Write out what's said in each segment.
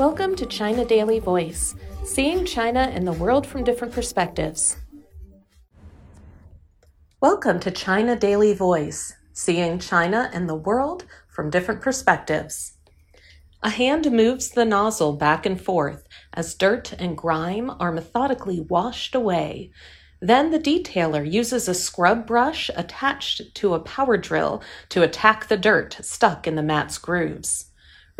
Welcome to China Daily Voice, seeing China and the world from different perspectives. Welcome to China Daily Voice, seeing China and the world from different perspectives. A hand moves the nozzle back and forth as dirt and grime are methodically washed away. Then the detailer uses a scrub brush attached to a power drill to attack the dirt stuck in the mat's grooves.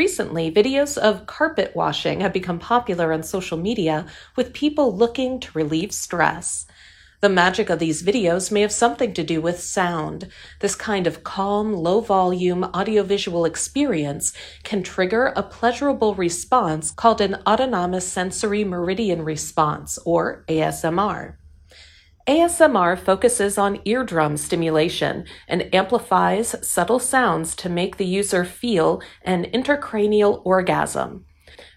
Recently, videos of carpet washing have become popular on social media with people looking to relieve stress. The magic of these videos may have something to do with sound. This kind of calm, low volume audiovisual experience can trigger a pleasurable response called an autonomous sensory meridian response, or ASMR. ASMR focuses on eardrum stimulation and amplifies subtle sounds to make the user feel an intracranial orgasm.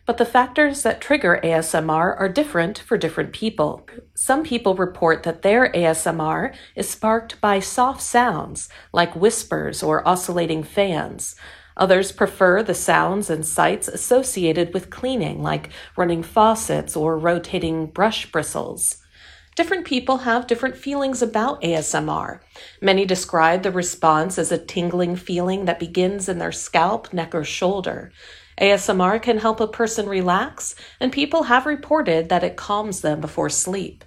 But the factors that trigger ASMR are different for different people. Some people report that their ASMR is sparked by soft sounds, like whispers or oscillating fans. Others prefer the sounds and sights associated with cleaning, like running faucets or rotating brush bristles. Different people have different feelings about ASMR. Many describe the response as a tingling feeling that begins in their scalp, neck, or shoulder. ASMR can help a person relax, and people have reported that it calms them before sleep.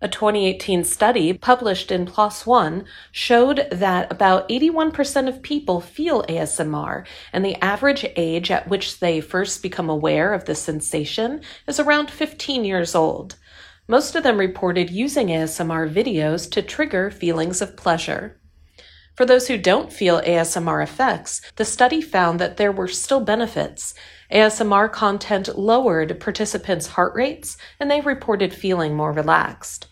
A 2018 study published in PLOS One showed that about 81% of people feel ASMR, and the average age at which they first become aware of the sensation is around 15 years old. Most of them reported using ASMR videos to trigger feelings of pleasure. For those who don't feel ASMR effects, the study found that there were still benefits. ASMR content lowered participants' heart rates, and they reported feeling more relaxed.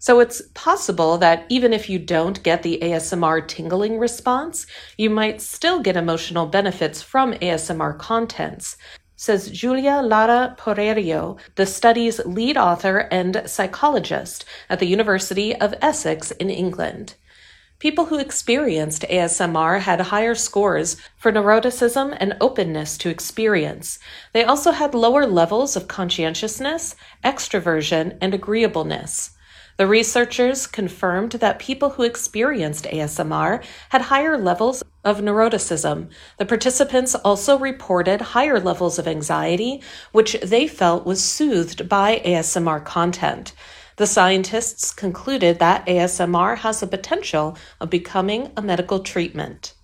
So it's possible that even if you don't get the ASMR tingling response, you might still get emotional benefits from ASMR contents says Giulia Lara Poerio, the study's lead author and psychologist at the University of Essex in England. People who experienced ASMR had higher scores for neuroticism and openness to experience. They also had lower levels of conscientiousness, extroversion, and agreeableness. The researchers confirmed that people who experienced ASMR had higher levels of neuroticism. The participants also reported higher levels of anxiety, which they felt was soothed by ASMR content. The scientists concluded that ASMR has the potential of becoming a medical treatment.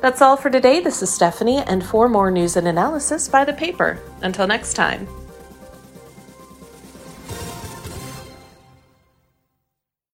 That's all for today. This is Stephanie, and for more news and analysis, buy the paper. Until next time.